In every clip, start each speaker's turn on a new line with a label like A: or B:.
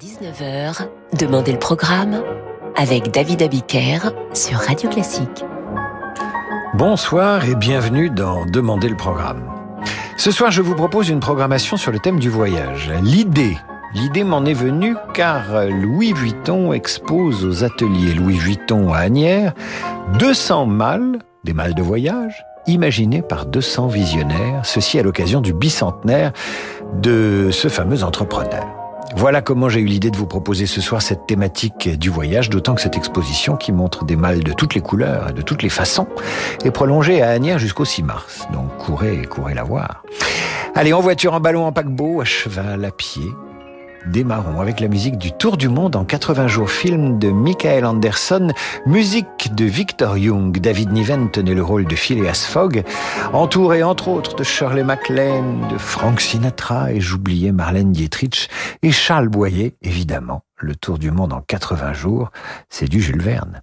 A: 19h, Demandez le programme avec David Abiker sur Radio Classique.
B: Bonsoir et bienvenue dans Demandez le programme. Ce soir, je vous propose une programmation sur le thème du voyage. L'idée L'idée m'en est venue car Louis Vuitton expose aux ateliers Louis Vuitton à Agnières 200 mâles, des mâles de voyage, imaginés par 200 visionnaires, ceci à l'occasion du bicentenaire de ce fameux entrepreneur. Voilà comment j'ai eu l'idée de vous proposer ce soir cette thématique du voyage, d'autant que cette exposition qui montre des mâles de toutes les couleurs et de toutes les façons est prolongée à Agnières jusqu'au 6 mars. Donc courez, courez la voir. Allez, en voiture, en ballon, en paquebot, à cheval, à pied, démarrons avec la musique du Tour du Monde en 80 jours, film de Michael Anderson, musique de Victor Young. David Niven tenait le rôle de Phileas Fogg, entouré entre autres de Shirley MacLaine, de Frank Sinatra et j'oubliais Marlène Dietrich et Charles Boyer, évidemment. Le Tour du Monde en 80 jours, c'est du Jules Verne.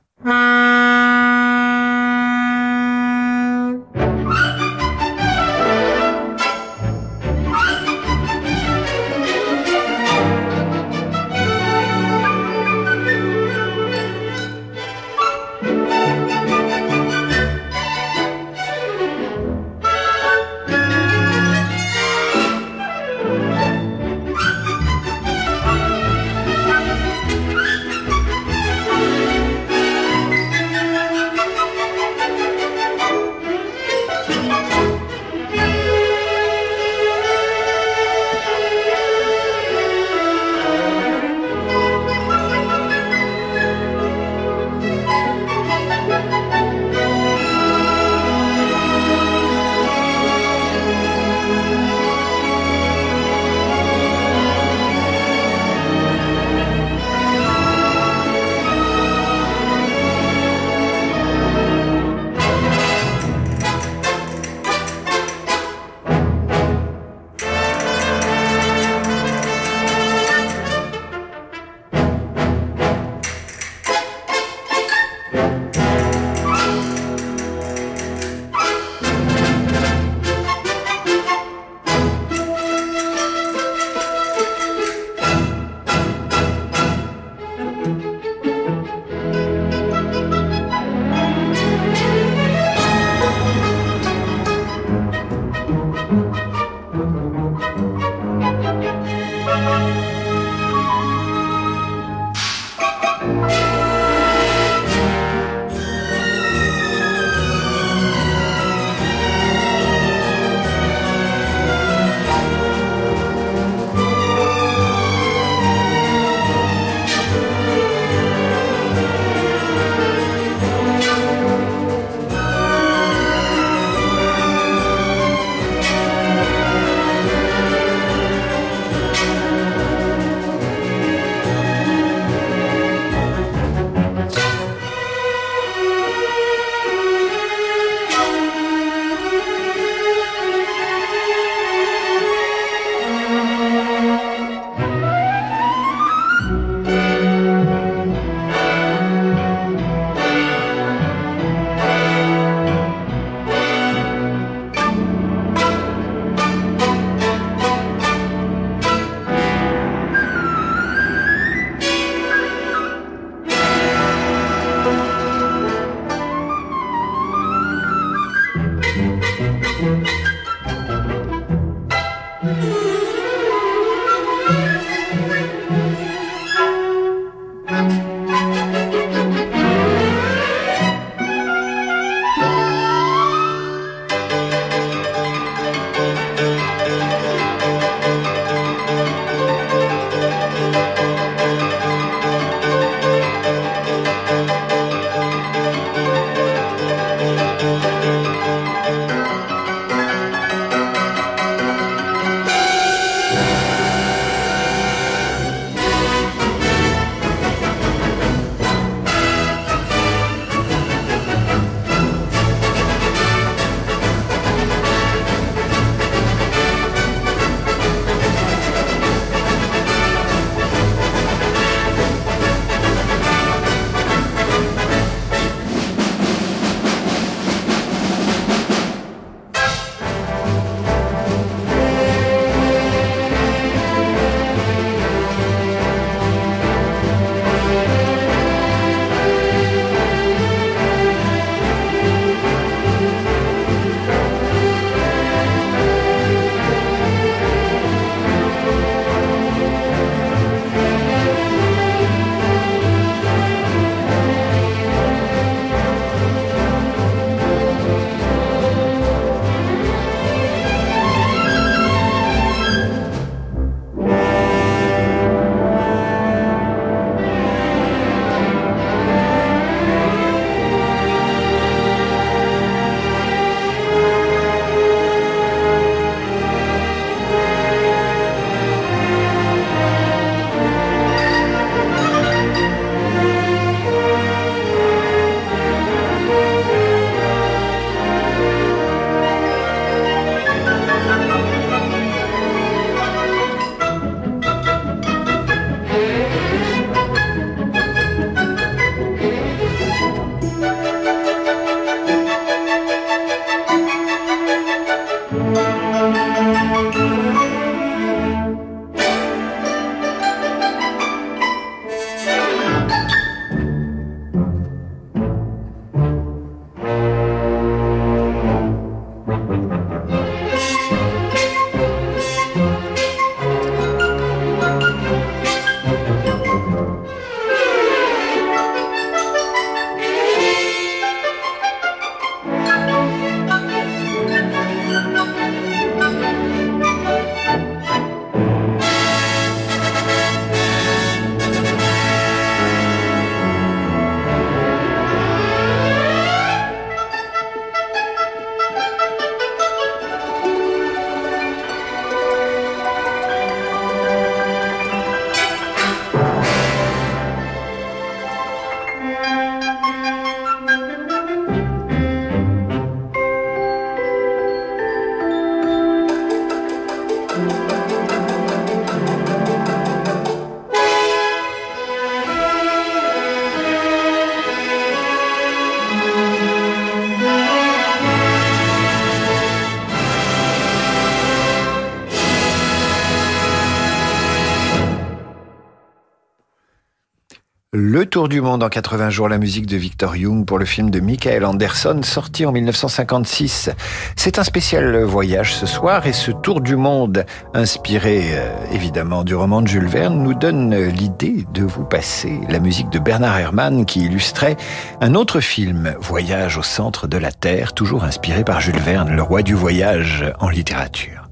B: Tour du monde en 80 jours, la musique de Victor Young pour le film de Michael Anderson sorti en 1956. C'est un spécial voyage ce soir et ce Tour du monde, inspiré euh, évidemment du roman de Jules Verne, nous donne l'idée de vous passer la musique de Bernard Herrmann qui illustrait un autre film, Voyage au centre de la Terre, toujours inspiré par Jules Verne, le roi du voyage en littérature.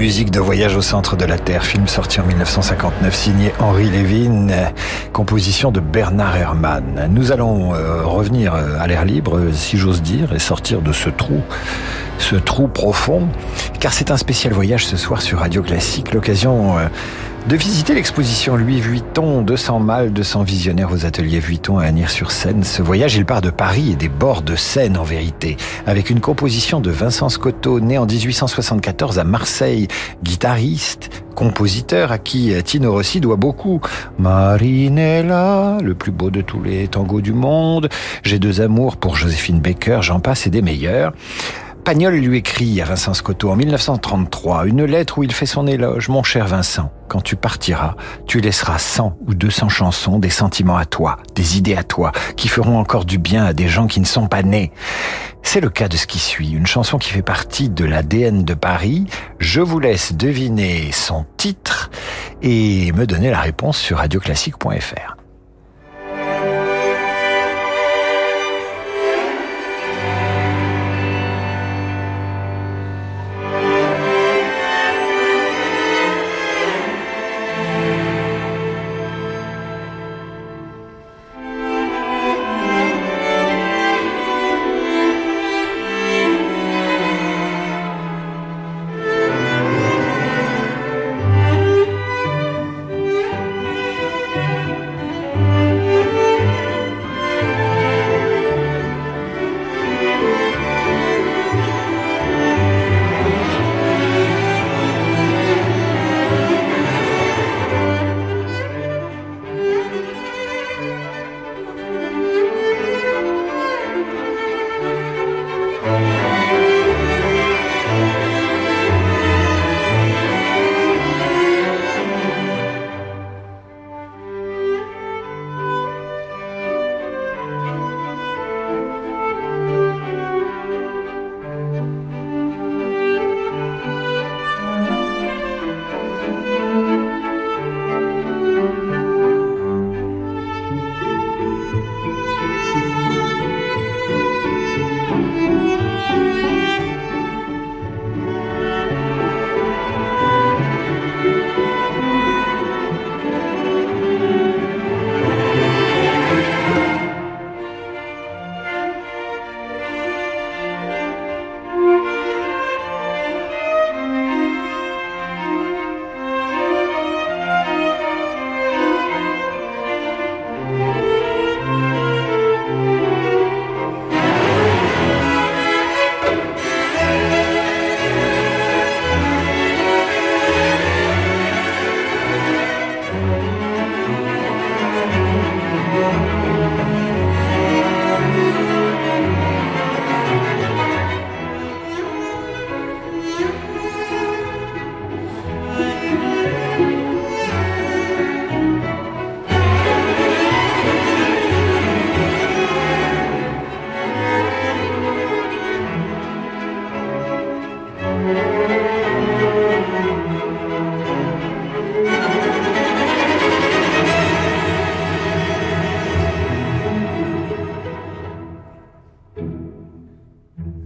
B: Musique de Voyage au centre de la Terre, film sorti en 1959, signé Henri Lévin, composition de Bernard Herrmann. Nous allons euh, revenir euh, à l'air libre, si j'ose dire, et sortir de ce trou, ce trou profond, car c'est un spécial voyage ce soir sur Radio Classique, l'occasion euh, de visiter l'exposition Louis Vuitton, 200 mâles, 200 visionnaires aux ateliers Vuitton à Agnières-sur-Seine. Ce voyage, il part de Paris et des bords de Seine en vérité, avec une composition de Vincent Scotto, né en 1874 à Marseille, guitariste, compositeur à qui Tino Rossi doit beaucoup. Marinella, le plus beau de tous les tangos du monde, J'ai deux amours pour Joséphine Baker, j'en passe et des meilleurs. Pagnol lui écrit à Vincent Scotto en 1933 une lettre où il fait son éloge. Mon cher Vincent, quand tu partiras, tu laisseras 100 ou 200 chansons, des sentiments à toi, des idées à toi, qui feront encore du bien à des gens qui ne sont pas nés. C'est le cas de ce qui suit, une chanson qui fait partie de l'ADN de Paris. Je vous laisse deviner son titre et me donner la réponse sur radioclassique.fr.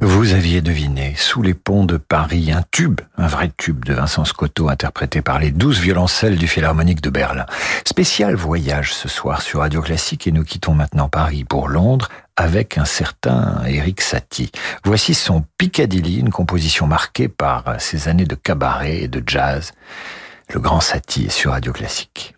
B: Vous aviez deviné, sous les de Paris, un tube, un vrai tube de Vincent Scotto interprété par les douze violoncelles du Philharmonique de Berlin. Spécial voyage ce soir sur Radio Classique et nous quittons maintenant Paris pour Londres avec un certain Eric Satie. Voici son Piccadilly, une composition marquée par ses années de cabaret et de jazz. Le grand Satie sur Radio Classique.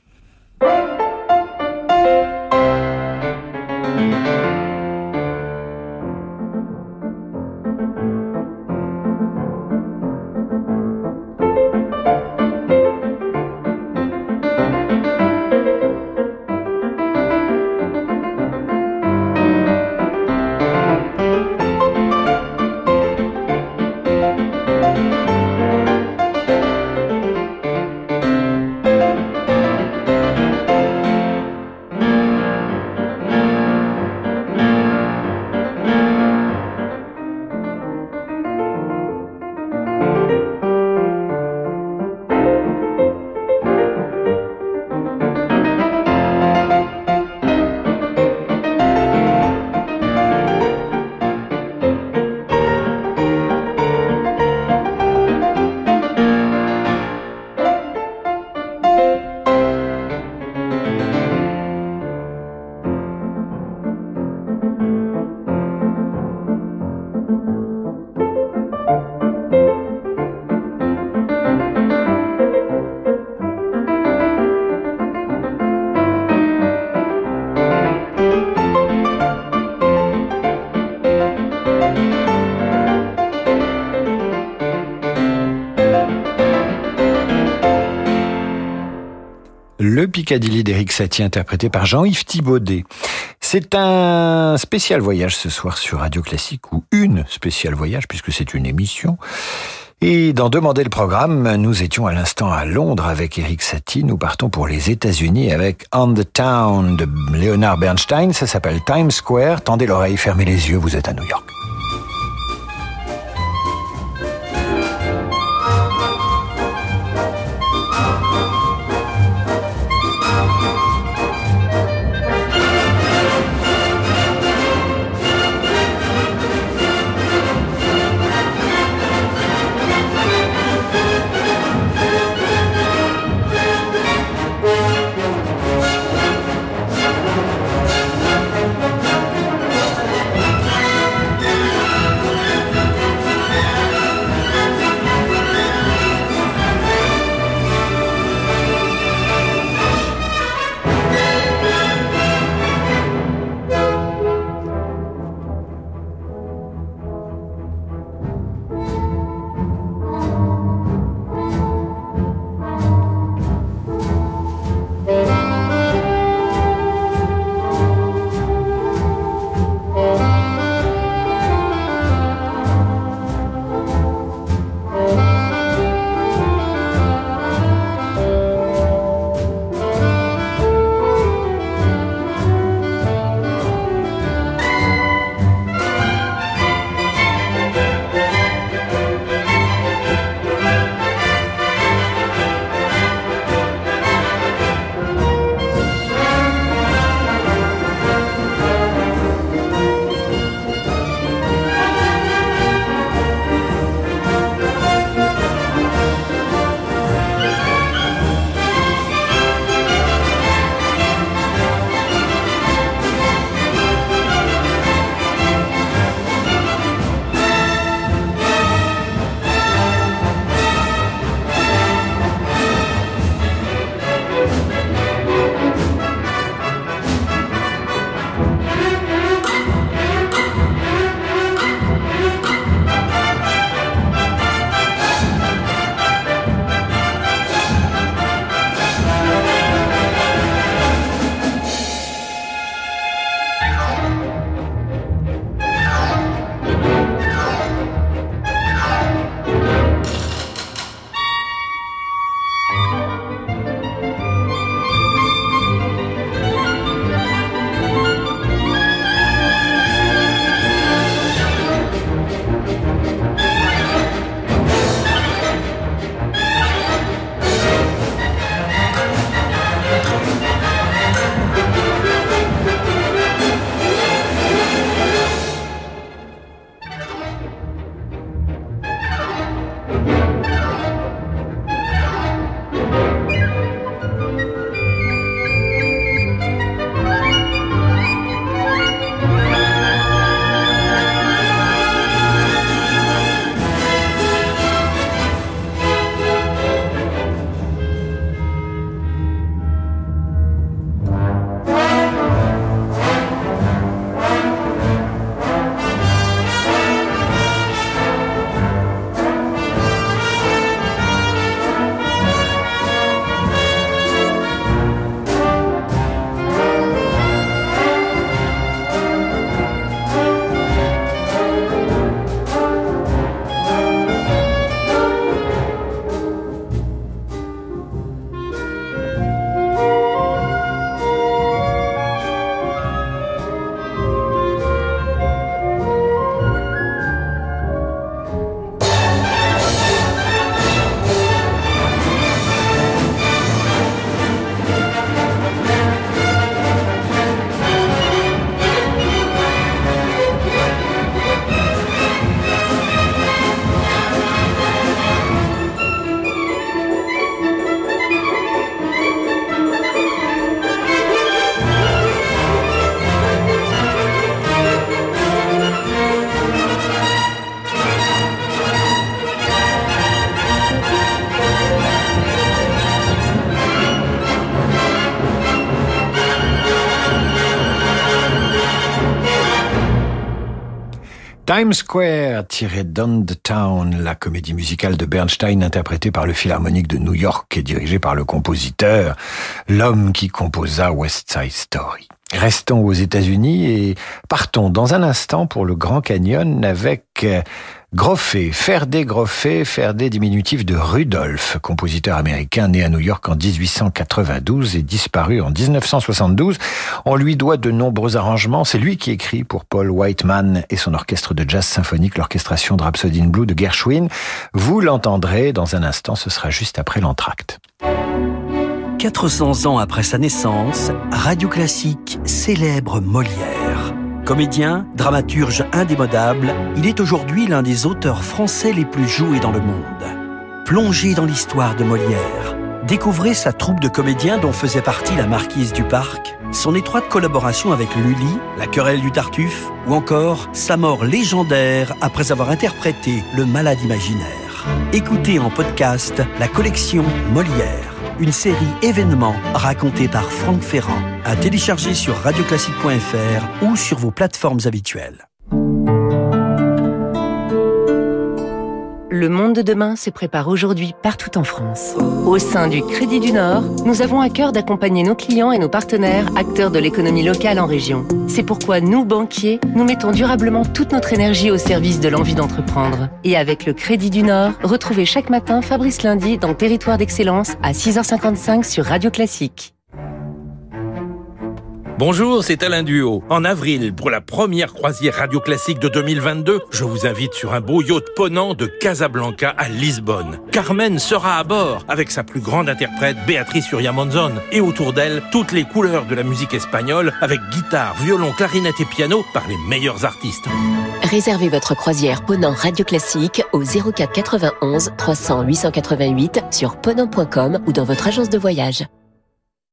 B: Piccadilly d'Éric Satie interprété par Jean-Yves Thibaudet. C'est un spécial voyage ce soir sur Radio Classique ou une spéciale voyage puisque c'est une émission. Et dans Demander le programme, nous étions à l'instant à Londres avec Eric Satie. Nous partons pour les États-Unis avec On the Town de Leonard Bernstein. Ça s'appelle Times Square. Tendez l'oreille, fermez les yeux, vous êtes à New York. Times Square, tiré Down la comédie musicale de Bernstein interprétée par le Philharmonique de New York et dirigée par le compositeur, l'homme qui composa West Side Story. Restons aux États-Unis et partons dans un instant pour le Grand Canyon avec Groffé, Ferdé Groffé, Ferdé diminutif de Rudolph, compositeur américain né à New York en 1892 et disparu en 1972. On lui doit de nombreux arrangements. C'est lui qui écrit pour Paul Whiteman et son orchestre de jazz symphonique l'orchestration de Rhapsody in Blue de Gershwin. Vous l'entendrez dans un instant, ce sera juste après l'entracte.
C: 400 ans après sa naissance, Radio Classique célèbre Molière. Comédien, dramaturge indémodable, il est aujourd'hui l'un des auteurs français les plus joués dans le monde. Plongez dans l'histoire de Molière. Découvrez sa troupe de comédiens dont faisait partie la marquise du Parc, son étroite collaboration avec Lully, la querelle du Tartuffe, ou encore sa mort légendaire après avoir interprété le malade imaginaire. Écoutez en podcast la collection Molière une série événement racontée par Franck Ferrand, à télécharger sur radioclassique.fr ou sur vos plateformes habituelles.
A: Le monde de demain se prépare aujourd'hui partout en France. Au sein du Crédit du Nord, nous avons à cœur d'accompagner nos clients et nos partenaires, acteurs de l'économie locale en région. C'est pourquoi nous, banquiers, nous mettons durablement toute notre énergie au service de l'envie d'entreprendre. Et avec le Crédit du Nord, retrouvez chaque matin Fabrice Lundi dans Territoire d'Excellence à 6h55 sur Radio Classique.
D: Bonjour, c'est Alain Duo. En avril, pour la première croisière radio classique de 2022, je vous invite sur un beau yacht ponant de Casablanca à Lisbonne. Carmen sera à bord avec sa plus grande interprète Béatrice Uriamonzon et autour d'elle toutes les couleurs de la musique espagnole avec guitare, violon, clarinette et piano par les meilleurs artistes.
A: Réservez votre croisière Ponant Radio Classique au 04 91 300 888 sur ponant.com ou dans votre agence de voyage.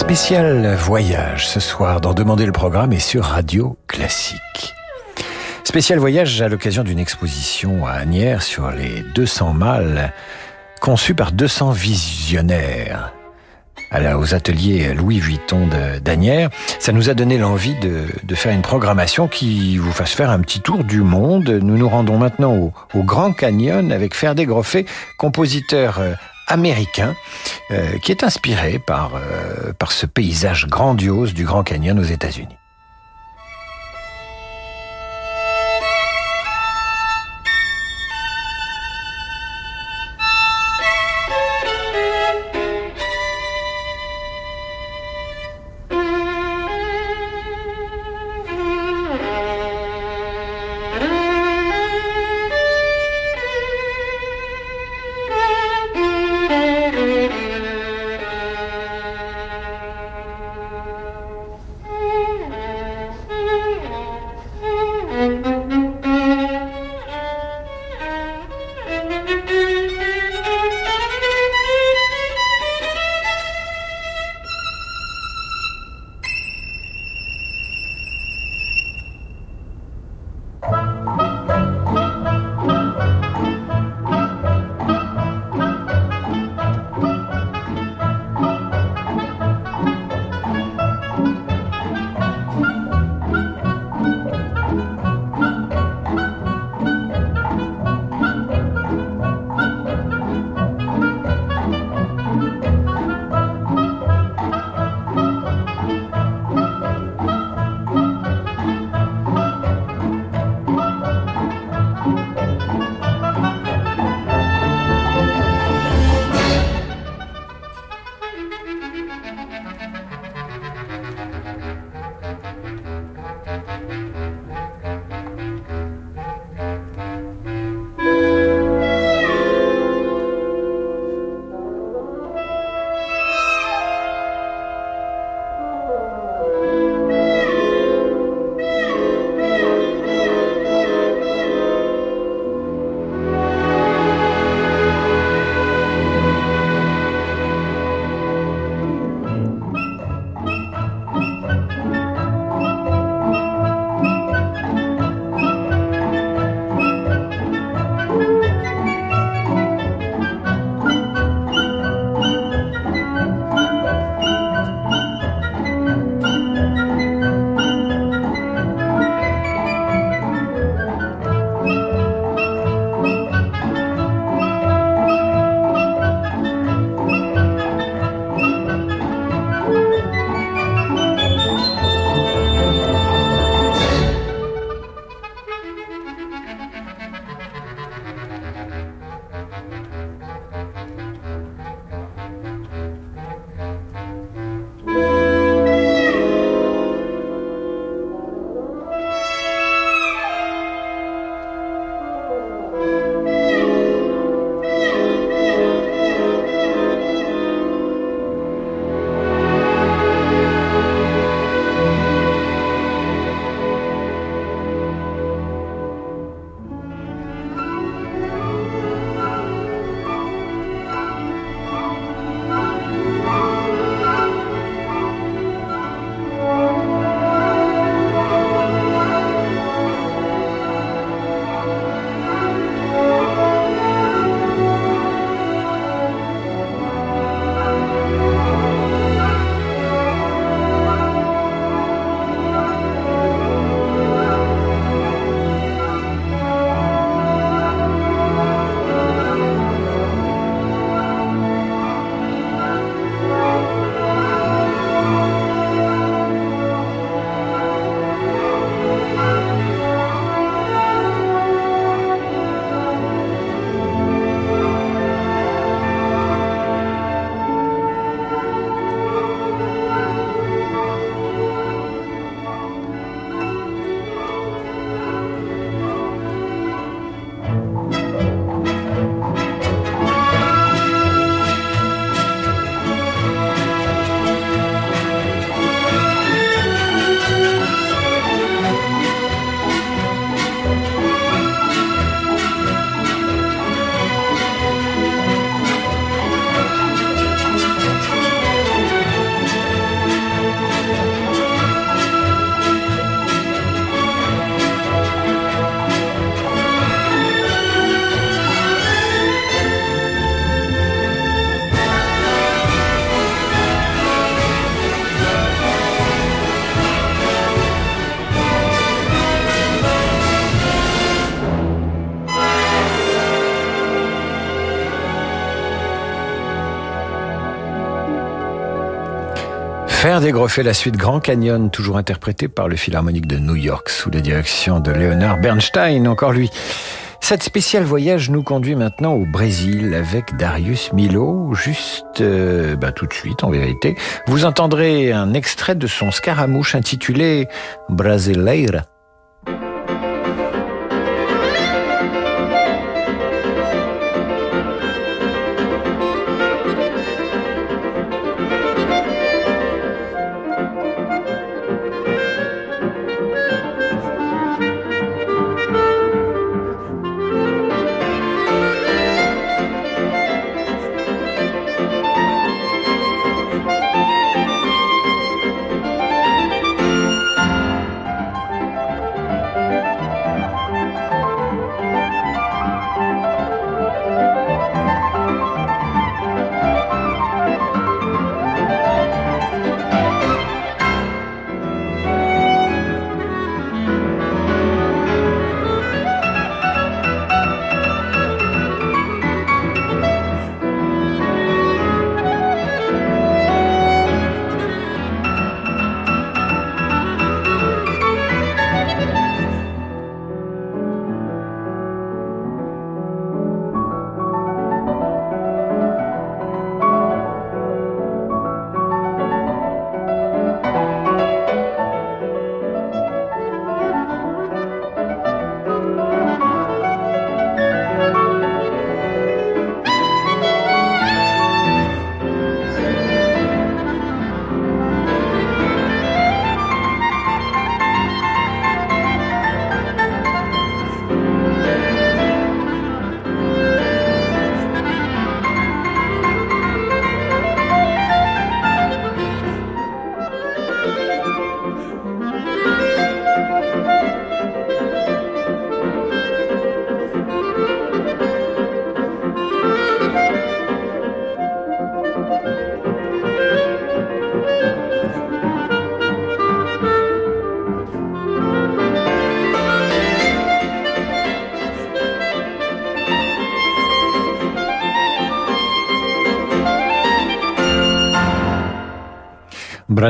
B: Spécial voyage ce soir dans Demander le programme et sur Radio Classique. Spécial voyage à l'occasion d'une exposition à Agnières sur les 200 mâles conçus par 200 visionnaires aux ateliers Louis Vuitton d'Agnières. Ça nous a donné l'envie de, de, faire une programmation qui vous fasse faire un petit tour du monde. Nous nous rendons maintenant au, au Grand Canyon avec Ferdé Groffet, compositeur euh, américain euh, qui est inspiré par, euh, par ce paysage grandiose du Grand Canyon aux États-Unis. Faire dégroffer la suite Grand Canyon, toujours interprété par le Philharmonique de New York sous la direction de Leonard Bernstein, encore lui. Cette spéciale voyage nous conduit maintenant au Brésil avec Darius Milo, juste euh, bah, tout de suite en vérité. Vous entendrez un extrait de son scaramouche intitulé Brasileira.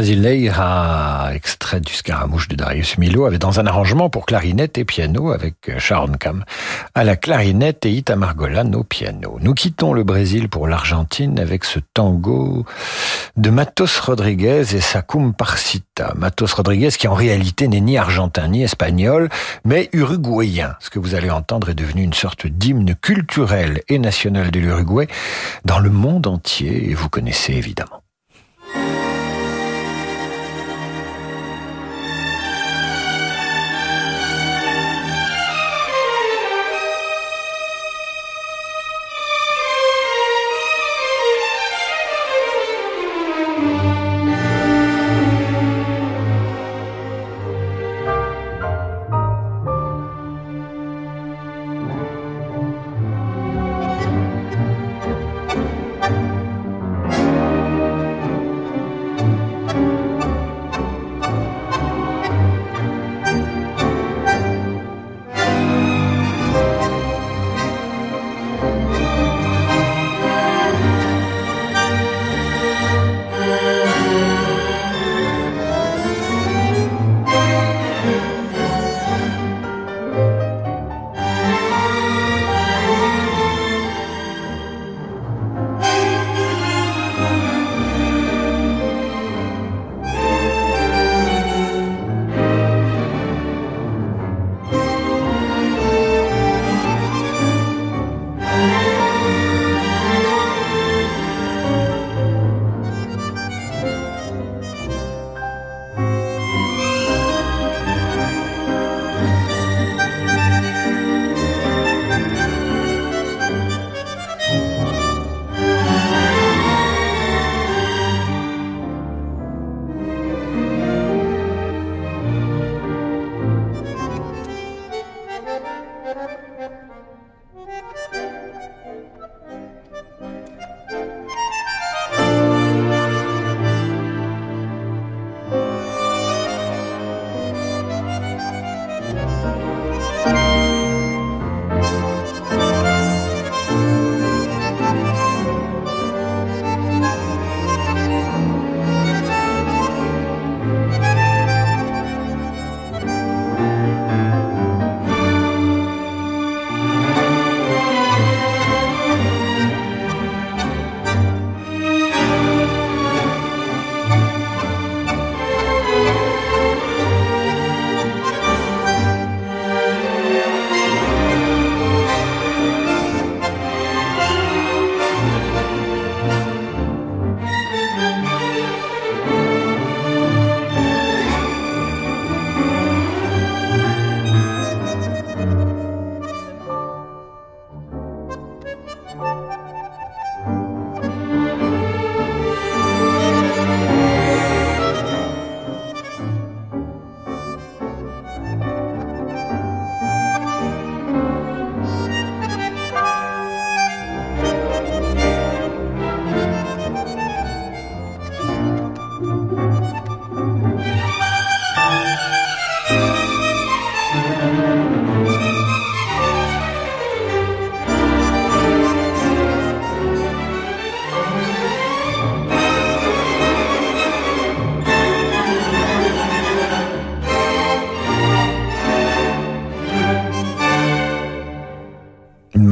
B: Brasileira, extrait du Scaramouche de Darius Milo, avait dans un arrangement pour clarinette et piano avec Sharon Kam à la clarinette et Itamar Golan au piano. Nous quittons le Brésil pour l'Argentine avec ce tango de Matos Rodriguez et sa Parsita. Matos Rodriguez qui en réalité n'est ni argentin ni espagnol, mais uruguayen. Ce que vous allez entendre est devenu une sorte d'hymne culturel et national de l'Uruguay dans le monde entier et vous connaissez évidemment.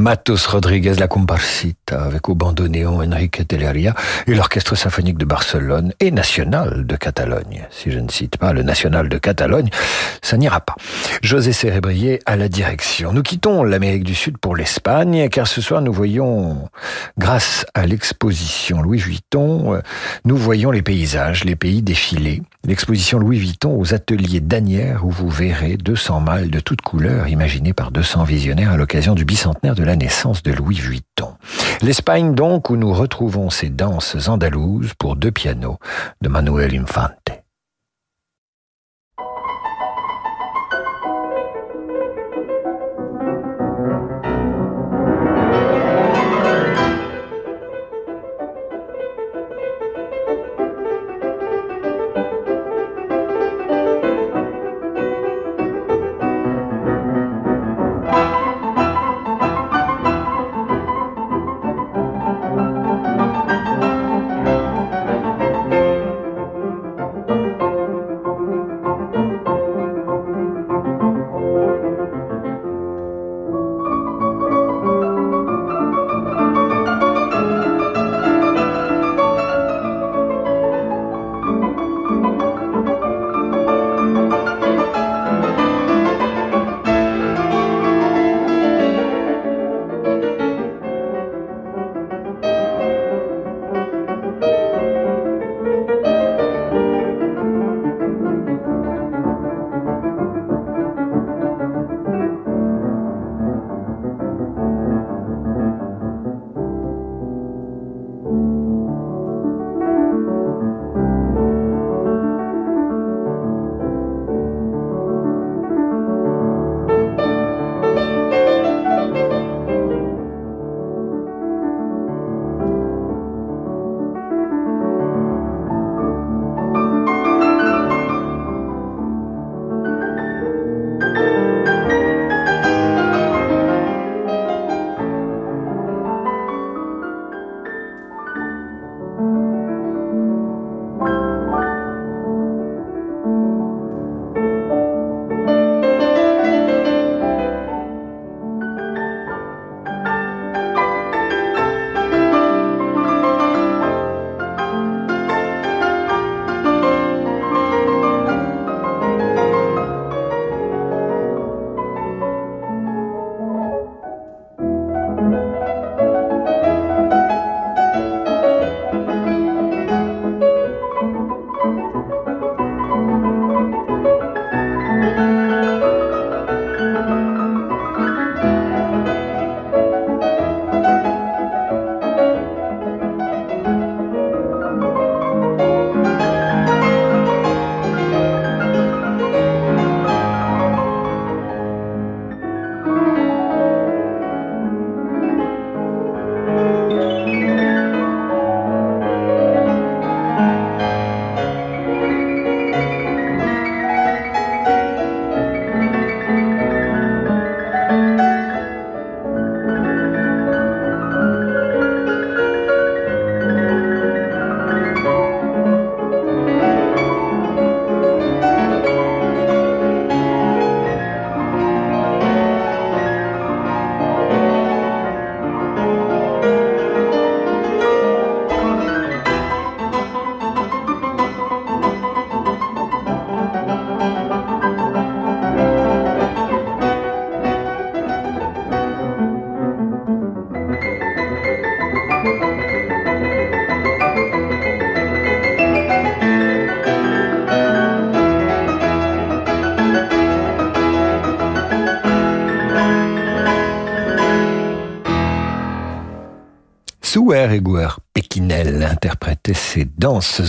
B: Matos Rodriguez la Comparsita avec au bandoneon Enrique Telleria et l'Orchestre symphonique de Barcelone et National de Catalogne. Si je ne cite pas le National de Catalogne, ça n'ira pas. José Cérébrier à la direction. Nous quittons l'Amérique du Sud pour l'Espagne car ce soir nous voyons, grâce à l'exposition Louis Vuitton, nous voyons les paysages, les pays défilés. L'exposition Louis Vuitton aux ateliers d'Anières où vous verrez 200 mâles de toutes couleurs imaginés par 200 visionnaires à l'occasion du bicentenaire de la naissance de Louis Vuitton. L'Espagne donc où nous retrouvons ces danses andalouses pour deux pianos de Manuel Infante.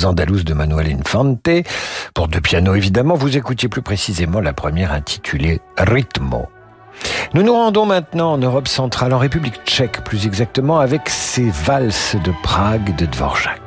B: Andalouses de Manuel Infante. Pour deux pianos, évidemment, vous écoutiez plus précisément la première intitulée Ritmo. Nous nous rendons maintenant en Europe centrale, en République tchèque plus exactement, avec ces valses de Prague de Dvorak.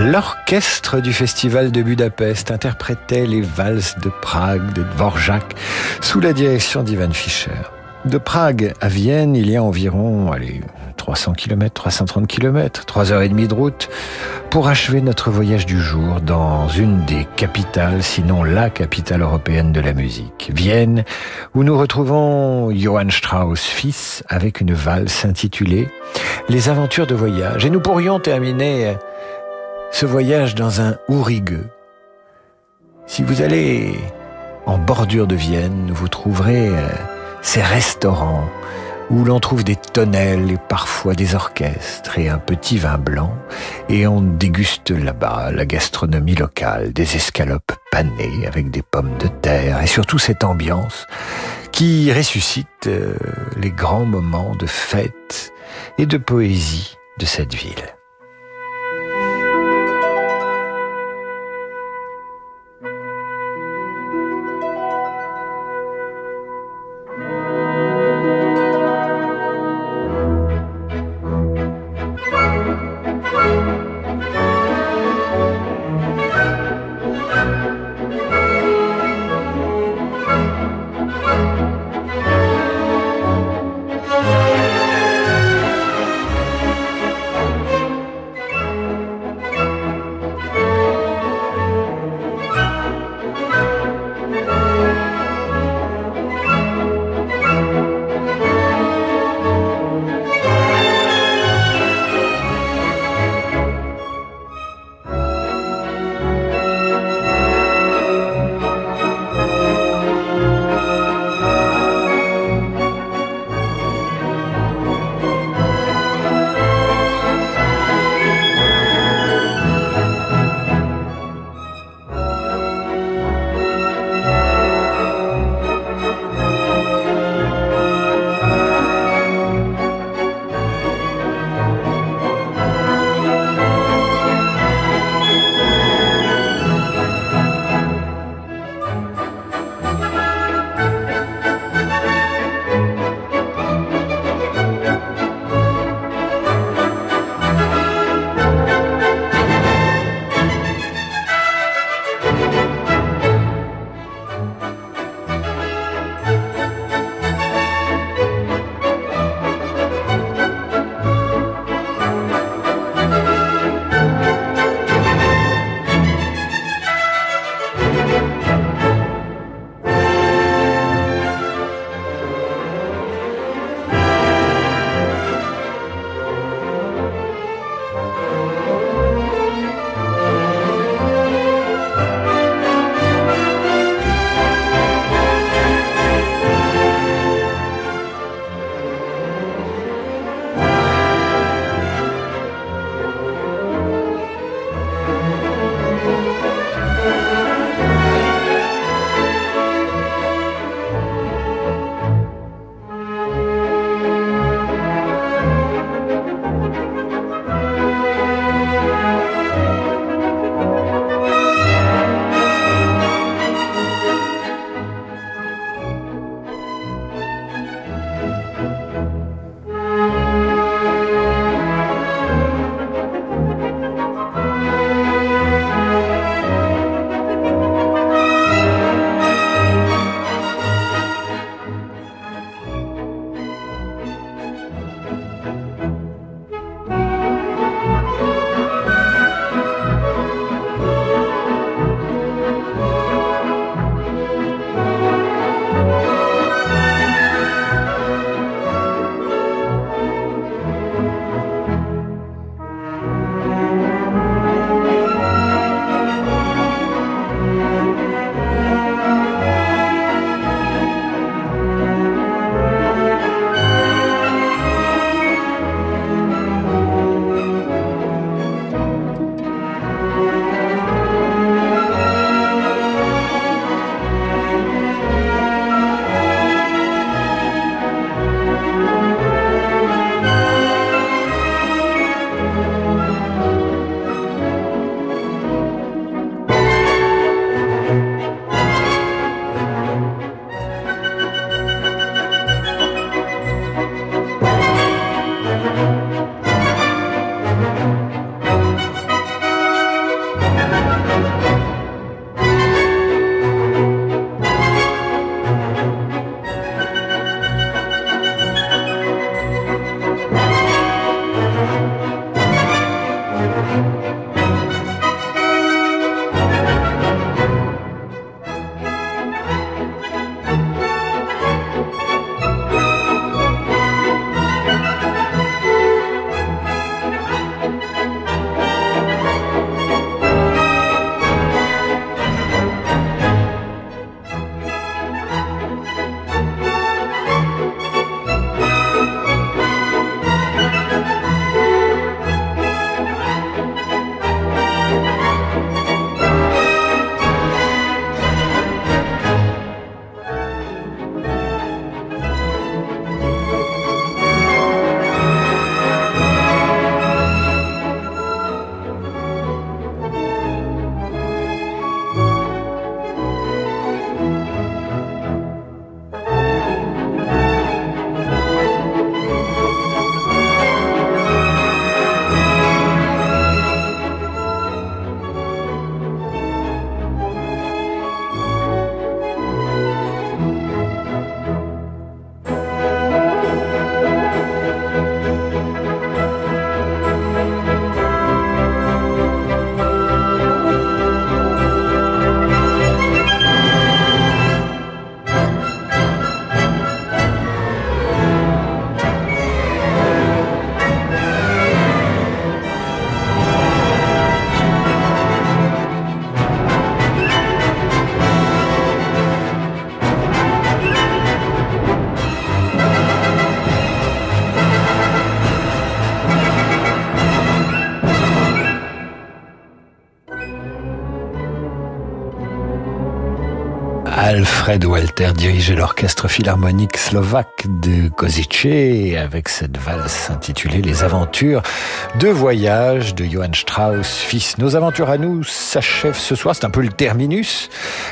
B: L'orchestre du Festival de Budapest interprétait les valses de Prague de Dvorak sous la direction d'Ivan Fischer. De Prague à Vienne, il y a environ, allez, 300 km, 330 km, 3 heures et demie de route, pour achever notre voyage du jour dans une des capitales, sinon la capitale européenne de la musique, Vienne, où nous retrouvons Johann Strauss fils avec une valse intitulée Les aventures de voyage. Et nous pourrions terminer ce voyage dans un Ourigueux. Si vous allez en bordure de Vienne, vous trouverez euh, ces restaurants où l'on trouve des tonnelles et parfois des orchestres et un petit vin blanc, et on déguste là-bas la gastronomie locale, des escalopes panées avec des pommes de terre, et surtout cette ambiance qui ressuscite euh, les grands moments de fête et de poésie de cette ville. Fred Walter dirigeait l'orchestre philharmonique slovaque de Kozice avec cette valse intitulée Les aventures de voyage de Johann Strauss, fils. Nos aventures à nous s'achèvent ce soir, c'est un peu le terminus.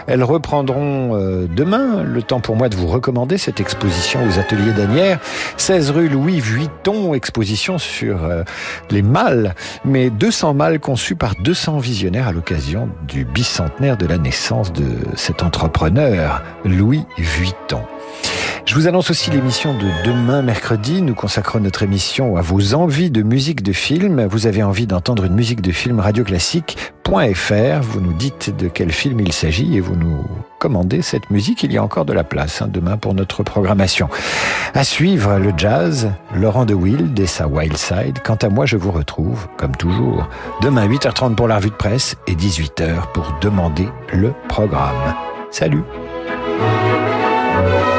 B: Elles reprendront euh, demain. Le temps pour moi de vous recommander cette exposition aux ateliers d'Anières, 16 rue Louis Vuitton, exposition sur euh, les mâles, mais 200 mâles conçus par 200 visionnaires à l'occasion du bicentenaire de la naissance de cet entrepreneur, Louis Vuitton. Je vous annonce aussi l'émission de demain mercredi. Nous consacrons notre émission à vos envies de musique de film. Vous avez envie d'entendre une musique de film radioclassique.fr. Vous nous dites de quel film il s'agit et vous nous commandez cette musique. Il y a encore de la place hein, demain pour notre programmation. À suivre le jazz, Laurent de Wild et sa Wild Side. Quant à moi, je vous retrouve, comme toujours, demain 8h30 pour la revue de presse et 18h pour demander le programme. Salut Música